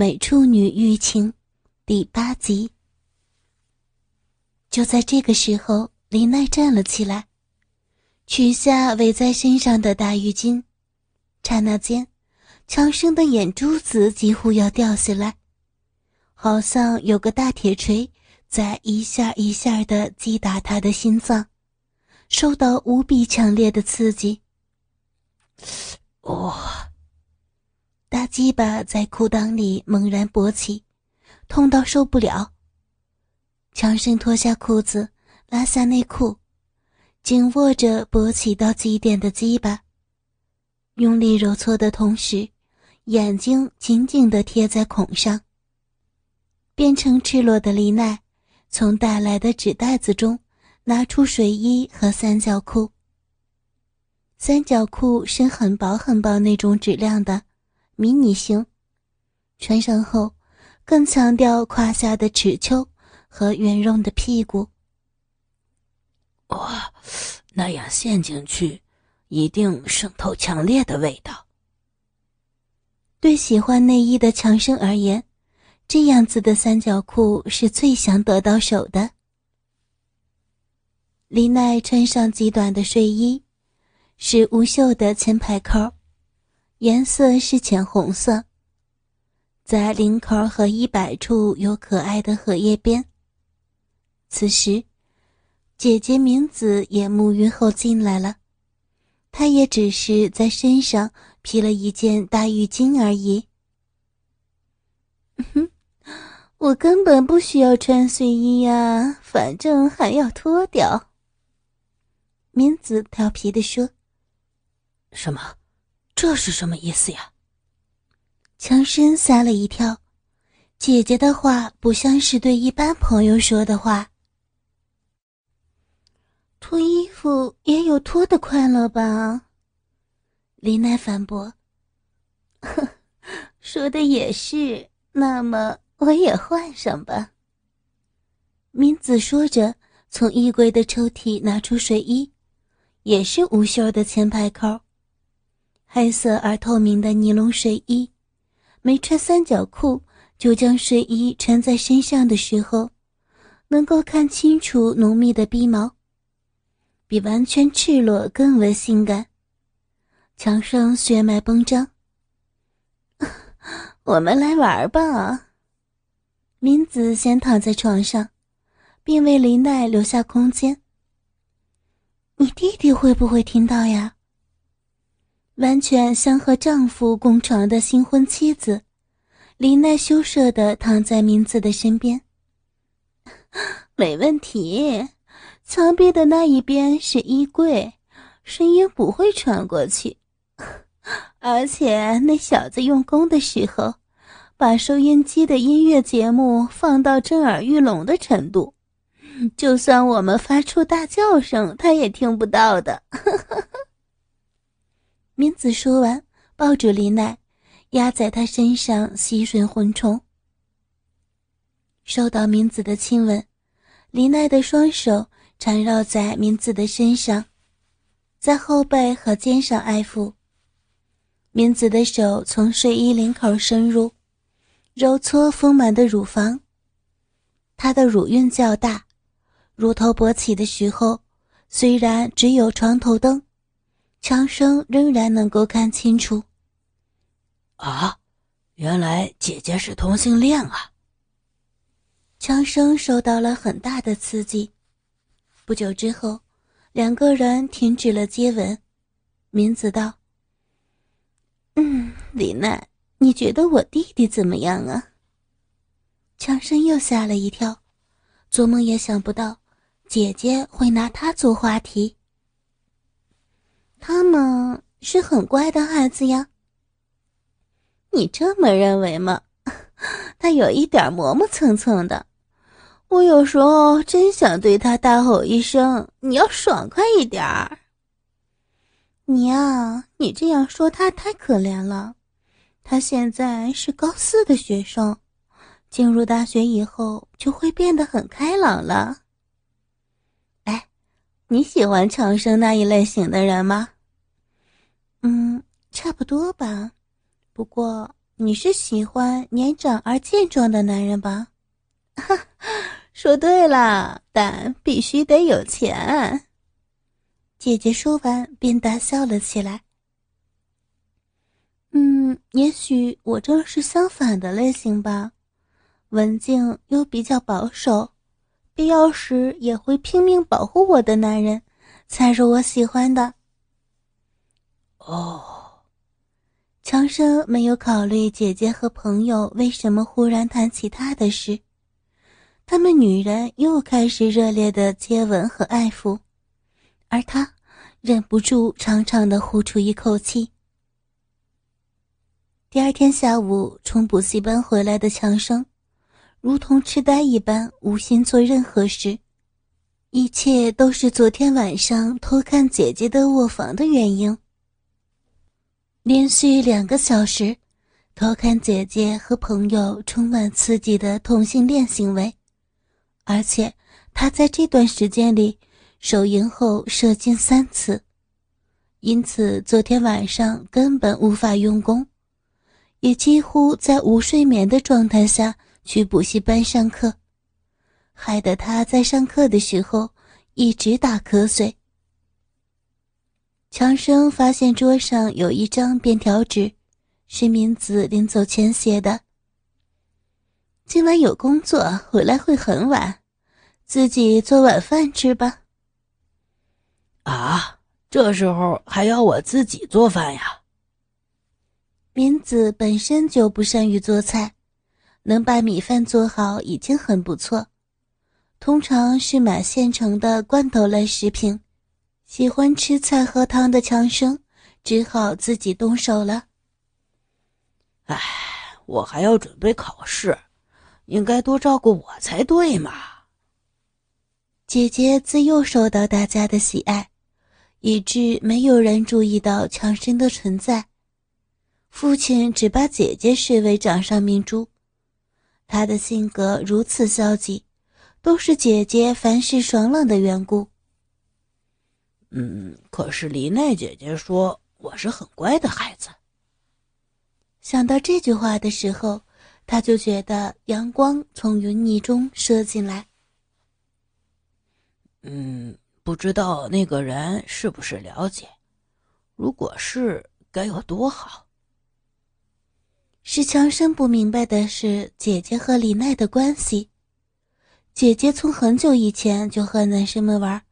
美处女欲情第八集。就在这个时候，林奈站了起来，取下围在身上的大浴巾。刹那间，强生的眼珠子几乎要掉下来，好像有个大铁锤在一下一下的击打他的心脏，受到无比强烈的刺激。哇！大鸡巴在裤裆里猛然勃起，痛到受不了。强生脱下裤子，拉下内裤，紧握着勃起到极点的鸡巴，用力揉搓的同时，眼睛紧紧地贴在孔上。变成赤裸的丽奈，从带来的纸袋子中拿出睡衣和三角裤。三角裤是很薄很薄那种质量的。迷你型，穿上后更强调胯下的尺丘和圆润的屁股。哇，那样陷进去，一定渗透强烈的味道。对喜欢内衣的强生而言，这样子的三角裤是最想得到手的。李奈穿上极短的睡衣，是无袖的前排扣。颜色是浅红色，在领口和衣摆处有可爱的荷叶边。此时，姐姐明子也沐浴后进来了，她也只是在身上披了一件大浴巾而已。哼，我根本不需要穿睡衣呀，反正还要脱掉。明子调皮地说：“什么？”这是什么意思呀？强生吓了一跳，姐姐的话不像是对一般朋友说的话。脱衣服也有脱的快乐吧？林奈反驳。呵，说的也是，那么我也换上吧。明子说着，从衣柜的抽屉拿出睡衣，也是无袖的前排扣。黑色而透明的尼龙睡衣，没穿三角裤就将睡衣穿在身上的时候，能够看清楚浓密的鼻毛，比完全赤裸更为性感。墙上血脉绷张，我们来玩吧。明子先躺在床上，并为林奈留下空间。你弟弟会不会听到呀？完全像和丈夫共床的新婚妻子，林奈羞涩的躺在明子的身边。没问题，墙壁的那一边是衣柜，声音不会传过去。而且那小子用功的时候，把收音机的音乐节目放到震耳欲聋的程度，就算我们发出大叫声，他也听不到的。明子说完，抱住李奈，压在她身上吸吮魂虫。受到明子的亲吻，李奈的双手缠绕在明子的身上，在后背和肩上爱抚。明子的手从睡衣领口深入，揉搓丰满的乳房。她的乳晕较大，乳头勃起的时候，虽然只有床头灯。强生仍然能够看清楚。啊，原来姐姐是同性恋啊！强生受到了很大的刺激。不久之后，两个人停止了接吻。明子道：“嗯，李奈，你觉得我弟弟怎么样啊？”强生又吓了一跳，做梦也想不到姐姐会拿他做话题。他们是很乖的孩子呀。你这么认为吗？他有一点磨磨蹭蹭的，我有时候真想对他大吼一声：“你要爽快一点儿！”你呀，你这样说他太可怜了。他现在是高四的学生，进入大学以后就会变得很开朗了。你喜欢长生那一类型的人吗？嗯，差不多吧。不过你是喜欢年长而健壮的男人吧？说对了，但必须得有钱。姐姐说完便大笑了起来。嗯，也许我正是相反的类型吧，文静又比较保守，必要时也会拼命保护我的男人，才是我喜欢的。哦。强生没有考虑姐姐和朋友为什么忽然谈起他的事，他们女人又开始热烈的接吻和爱抚，而他忍不住长长的呼出一口气。第二天下午，从补习班回来的强生，如同痴呆一般，无心做任何事，一切都是昨天晚上偷看姐姐的卧房的原因。连续两个小时，偷看姐姐和朋友充满刺激的同性恋行为，而且他在这段时间里手淫后射精三次，因此昨天晚上根本无法用功，也几乎在无睡眠的状态下去补习班上课，害得他在上课的时候一直打瞌睡。强生发现桌上有一张便条纸，是明子临走前写的。今晚有工作，回来会很晚，自己做晚饭吃吧。啊，这时候还要我自己做饭呀？明子本身就不善于做菜，能把米饭做好已经很不错，通常是买现成的罐头类食品。喜欢吃菜喝汤的强生，只好自己动手了。唉，我还要准备考试，应该多照顾我才对嘛。姐姐自幼受到大家的喜爱，以致没有人注意到强生的存在。父亲只把姐姐视为掌上明珠，他的性格如此消极，都是姐姐凡事爽朗的缘故。嗯，可是李奈姐姐说我是很乖的孩子。想到这句话的时候，他就觉得阳光从云霓中射进来。嗯，不知道那个人是不是了解？如果是，该有多好。使强生不明白的是，姐姐和李奈的关系。姐姐从很久以前就和男生们玩。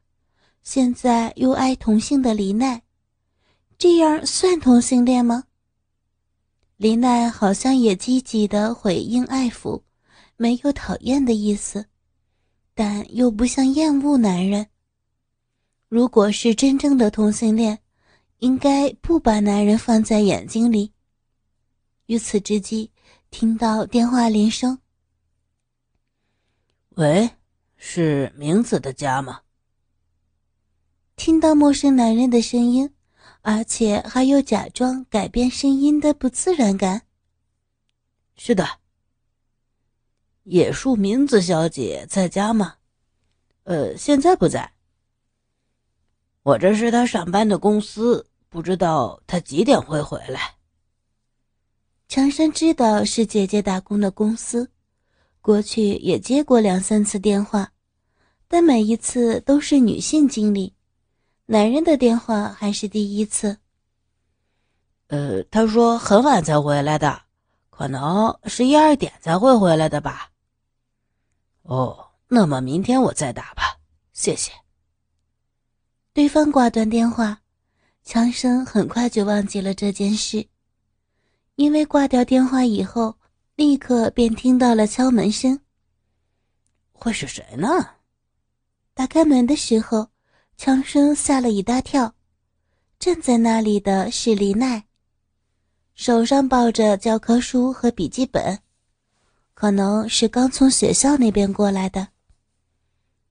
现在又爱同性的李奈，这样算同性恋吗？李奈好像也积极的回应爱抚，没有讨厌的意思，但又不像厌恶男人。如果是真正的同性恋，应该不把男人放在眼睛里。于此之际，听到电话铃声，喂，是明子的家吗？听到陌生男人的声音，而且还有假装改变声音的不自然感。是的，野树明子小姐在家吗？呃，现在不在。我这是她上班的公司，不知道她几点会回来。强生知道是姐姐打工的公司，过去也接过两三次电话，但每一次都是女性经理。男人的电话还是第一次。呃，他说很晚才回来的，可能十一二点才会回来的吧。哦，那么明天我再打吧，谢谢。对方挂断电话，强生很快就忘记了这件事，因为挂掉电话以后，立刻便听到了敲门声。会是谁呢？打开门的时候。强生吓了一大跳，站在那里的是李奈，手上抱着教科书和笔记本，可能是刚从学校那边过来的。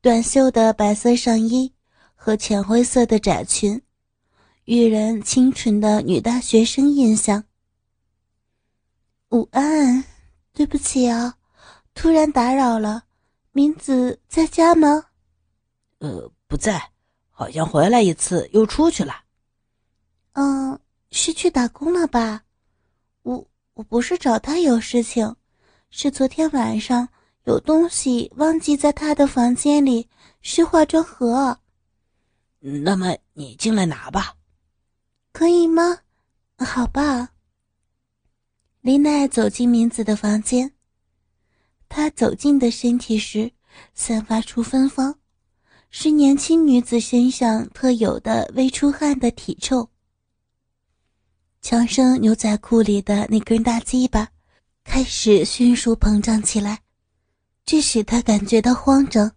短袖的白色上衣和浅灰色的窄裙，予人清纯的女大学生印象。午安，对不起啊，突然打扰了，明子在家吗？呃，不在。好像回来一次又出去了。嗯，是去打工了吧？我我不是找他有事情，是昨天晚上有东西忘记在他的房间里，是化妆盒。那么你进来拿吧，可以吗？好吧。林奈走进明子的房间，她走近的身体时，散发出芬芳，是年轻女子身上特有的微出汗的体臭。强生牛仔裤里的那根大鸡巴开始迅速膨胀起来，这使他感觉到慌张。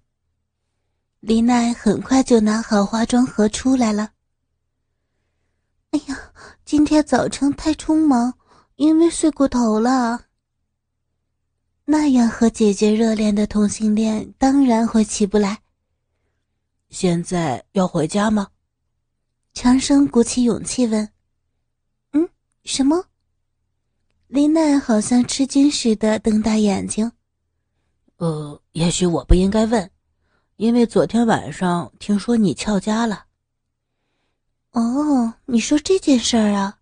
李奈很快就拿好化妆盒出来了。哎呀，今天早晨太匆忙，因为睡过头了。那样和姐姐热恋的同性恋当然会起不来。现在要回家吗？强生鼓起勇气问。嗯什么？林奈好像吃惊似的瞪大眼睛。呃，也许我不应该问，因为昨天晚上听说你翘家了。哦，你说这件事儿啊？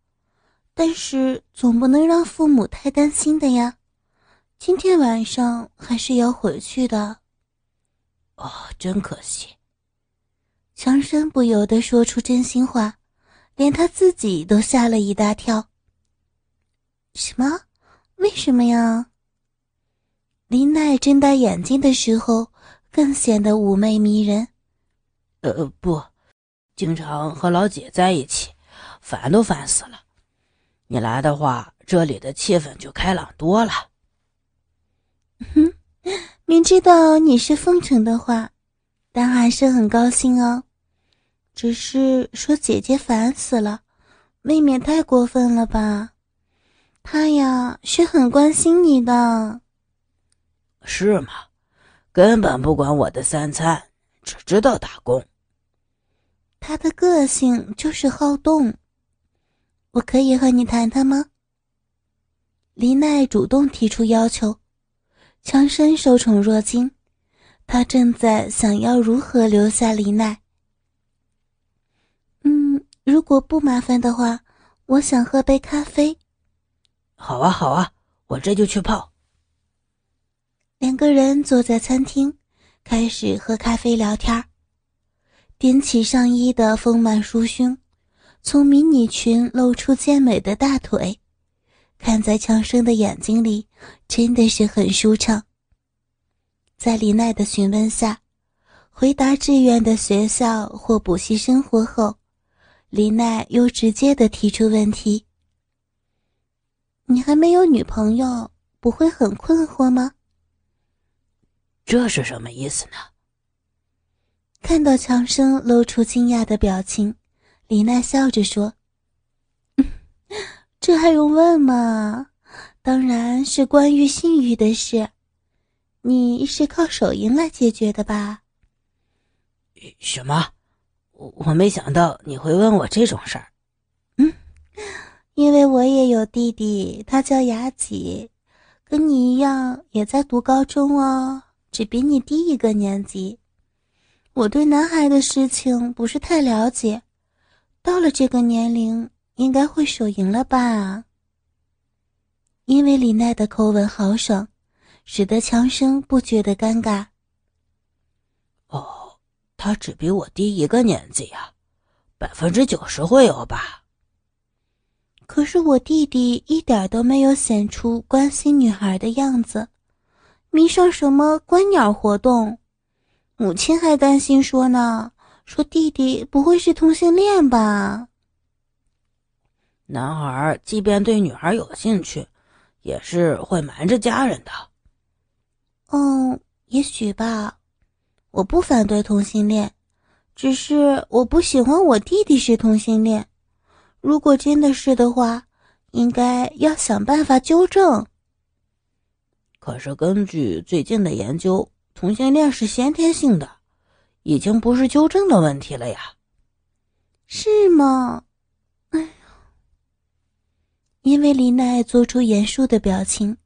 但是总不能让父母太担心的呀。今天晚上还是要回去的。哦，真可惜。强生不由得说出真心话，连他自己都吓了一大跳。什么？为什么呀？林奈睁大眼睛的时候，更显得妩媚迷人。呃，不，经常和老姐在一起，烦都烦死了。你来的话，这里的气氛就开朗多了。哼，明知道你是奉承的话，但还是很高兴哦。只是说姐姐烦死了，未免太过分了吧？她呀是很关心你的，是吗？根本不管我的三餐，只知道打工。他的个性就是好动，我可以和你谈谈吗？黎奈主动提出要求，强生受宠若惊，他正在想要如何留下黎奈。嗯，如果不麻烦的话，我想喝杯咖啡。好啊，好啊，我这就去泡。两个人坐在餐厅，开始喝咖啡聊天踮起上衣的丰满酥胸，从迷你裙露出健美的大腿，看在强生的眼睛里，真的是很舒畅。在李奈的询问下，回答志愿的学校或补习生活后，李奈又直接的提出问题。你还没有女朋友，不会很困惑吗？这是什么意思呢？看到强生露出惊讶的表情，李娜笑着说：“这还用问吗？当然是关于性欲的事。你是靠手淫来解决的吧？”什么？我我没想到你会问我这种事儿。嗯。因为我也有弟弟，他叫雅己，跟你一样也在读高中哦，只比你低一个年级。我对男孩的事情不是太了解，到了这个年龄应该会手淫了吧？因为李奈的口吻豪爽，使得强生不觉得尴尬。哦，他只比我低一个年纪呀，百分之九十会有吧？可是我弟弟一点都没有显出关心女孩的样子，迷上什么观鸟活动，母亲还担心说呢，说弟弟不会是同性恋吧？男孩即便对女孩有兴趣，也是会瞒着家人的。嗯，也许吧，我不反对同性恋，只是我不喜欢我弟弟是同性恋。如果真的是的话，应该要想办法纠正。可是根据最近的研究，同性恋是先天性的，已经不是纠正的问题了呀。是吗？哎呀，因为林奈做出严肃的表情，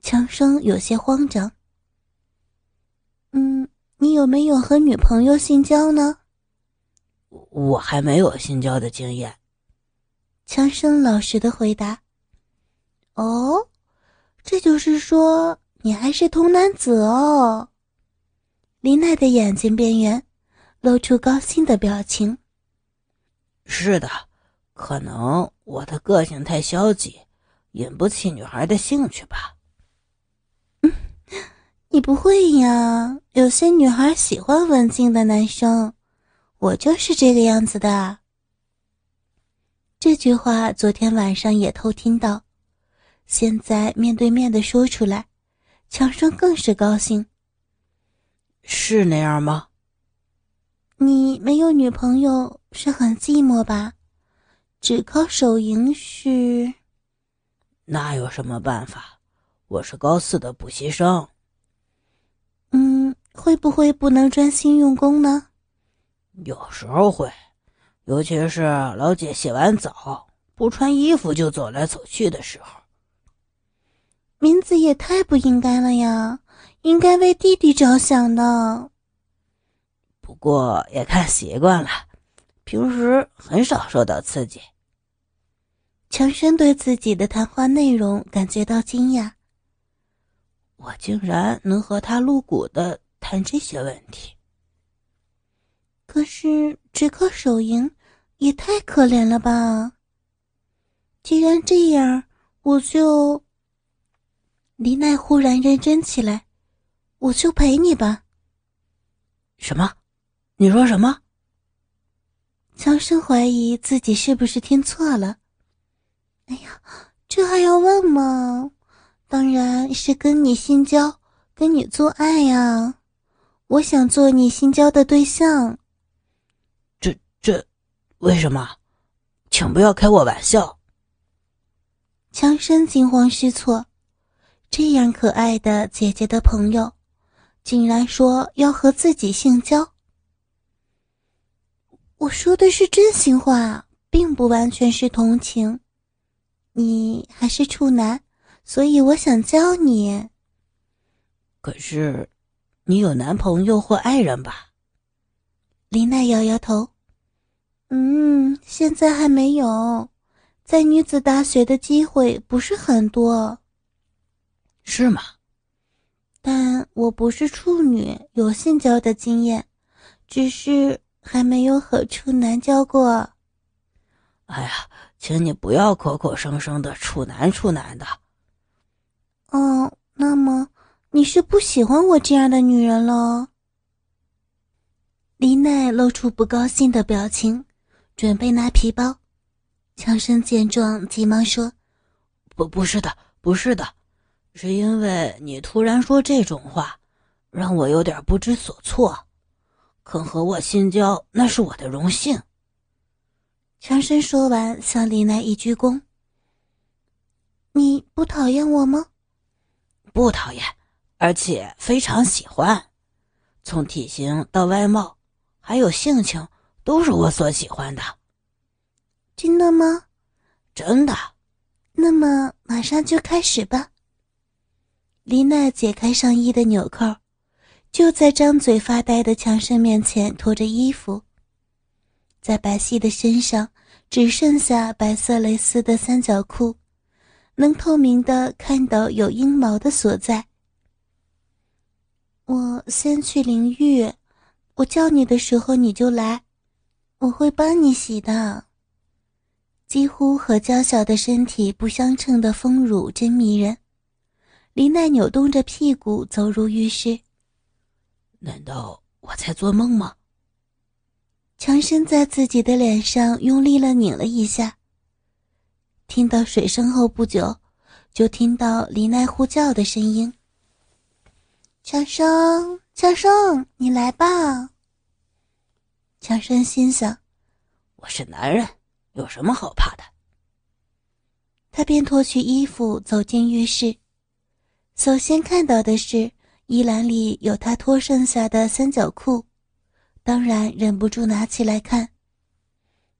强生有些慌张。嗯，你有没有和女朋友性交呢？我还没有性交的经验。强生老实的回答：“哦，这就是说你还是童男子哦。林奈的眼睛边缘露出高兴的表情。是的，可能我的个性太消极，引不起女孩的兴趣吧。嗯，你不会呀？有些女孩喜欢文静的男生，我就是这个样子的。这句话昨天晚上也偷听到，现在面对面的说出来，强生更是高兴。是那样吗？你没有女朋友是很寂寞吧？只靠手淫是？那有什么办法？我是高四的补习生。嗯，会不会不能专心用功呢？有时候会，尤其是老姐洗完澡不穿衣服就走来走去的时候。名字也太不应该了呀！应该为弟弟着想的。不过也看习惯了，平时很少受到刺激。强生对自己的谈话内容感觉到惊讶。我竟然能和他露骨的谈这些问题。可是只靠手淫也太可怜了吧？既然这样，我就……李奈忽然认真起来。我就陪你吧。什么？你说什么？强生怀疑自己是不是听错了。哎呀，这还要问吗？当然是跟你性交，跟你做爱呀！我想做你性交的对象。这这，为什么？请不要开我玩笑。强生惊慌失措，这样可爱的姐姐的朋友。竟然说要和自己性交，我说的是真心话，并不完全是同情。你还是处男，所以我想教你。可是，你有男朋友或爱人吧？林奈摇摇头，嗯，现在还没有，在女子大学的机会不是很多。是吗？但我不是处女，有性交的经验，只是还没有和处男交过。哎呀，请你不要口口声声的处男处男的。哦，那么你是不喜欢我这样的女人喽？李奈露出不高兴的表情，准备拿皮包。强生见状，急忙说：“不，不是的，不是的。”是因为你突然说这种话，让我有点不知所措。肯和我性交，那是我的荣幸。强生说完，向李奈一鞠躬。你不讨厌我吗？不讨厌，而且非常喜欢。从体型到外貌，还有性情，都是我所喜欢的。真的吗？真的。那么马上就开始吧。丽娜解开上衣的纽扣，就在张嘴发呆的强生面前脱着衣服，在白皙的身上只剩下白色蕾丝的三角裤，能透明的看到有阴毛的所在。我先去淋浴，我叫你的时候你就来，我会帮你洗的。几乎和娇小的身体不相称的丰乳真迷人。林奈扭动着屁股走入浴室。难道我在做梦吗？强生在自己的脸上用力了拧了一下。听到水声后不久，就听到林奈呼叫的声音：“强生，强生，你来吧。”强生心想：“我是男人，有什么好怕的？”他便脱去衣服走进浴室。首先看到的是衣篮里有他脱剩下的三角裤，当然忍不住拿起来看。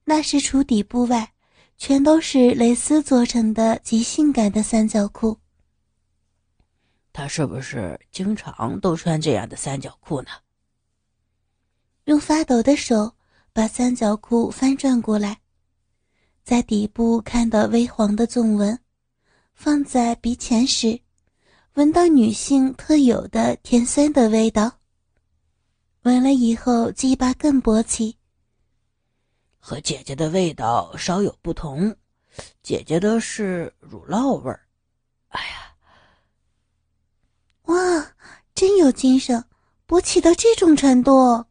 那是除底部外，全都是蕾丝做成的极性感的三角裤。他是不是经常都穿这样的三角裤呢？用发抖的手把三角裤翻转过来，在底部看到微黄的纵纹。放在鼻前时，闻到女性特有的甜酸的味道。闻了以后，鸡巴更勃起。和姐姐的味道稍有不同，姐姐的是乳酪味儿。哎呀，哇，真有精神，勃起到这种程度。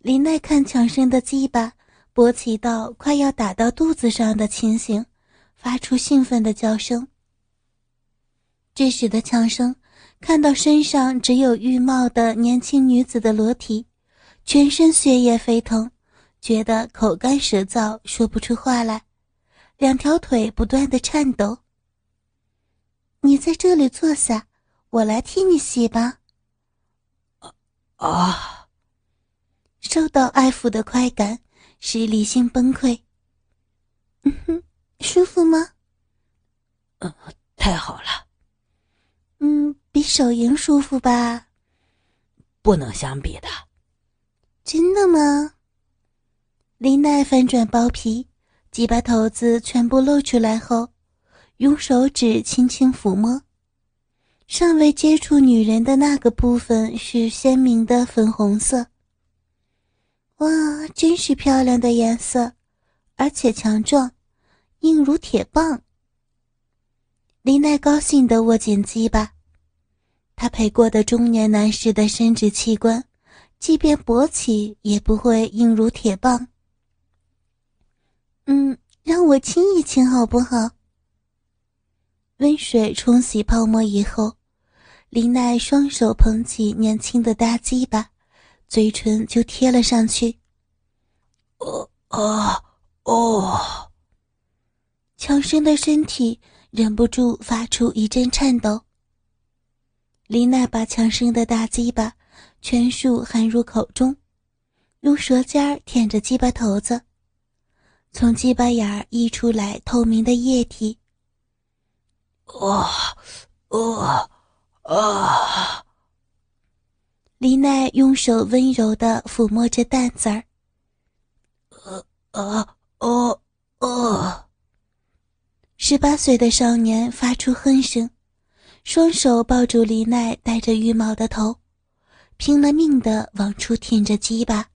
林奈看强生的鸡巴勃起到快要打到肚子上的情形，发出兴奋的叫声。这时的强生看到身上只有浴帽的年轻女子的裸体，全身血液沸腾。觉得口干舌燥，说不出话来，两条腿不断的颤抖。你在这里坐下，我来替你洗吧。啊！受到爱抚的快感使理性崩溃。嗯哼，舒服吗？嗯，太好了。嗯，比手淫舒服吧？不能相比的。真的吗？林奈翻转包皮，鸡巴头子全部露出来后，用手指轻轻抚摸，尚未接触女人的那个部分是鲜明的粉红色。哇，真是漂亮的颜色，而且强壮，硬如铁棒。林奈高兴地握紧鸡巴，他陪过的中年男士的生殖器官，即便勃起也不会硬如铁棒。嗯，让我亲一亲好不好？温水冲洗泡沫以后，林奈双手捧起年轻的大鸡巴，嘴唇就贴了上去。哦哦哦！强生的身体忍不住发出一阵颤抖。林奈把强生的大鸡巴全数含入口中，用舌尖舔着鸡巴头子。从鸡巴眼儿溢出来透明的液体。哦，哦，啊！李奈用手温柔的抚摸着蛋子儿。呃，啊，哦，哦！十八岁的少年发出哼声，双手抱住李奈戴着浴帽的头，拼了命的往出舔着鸡巴。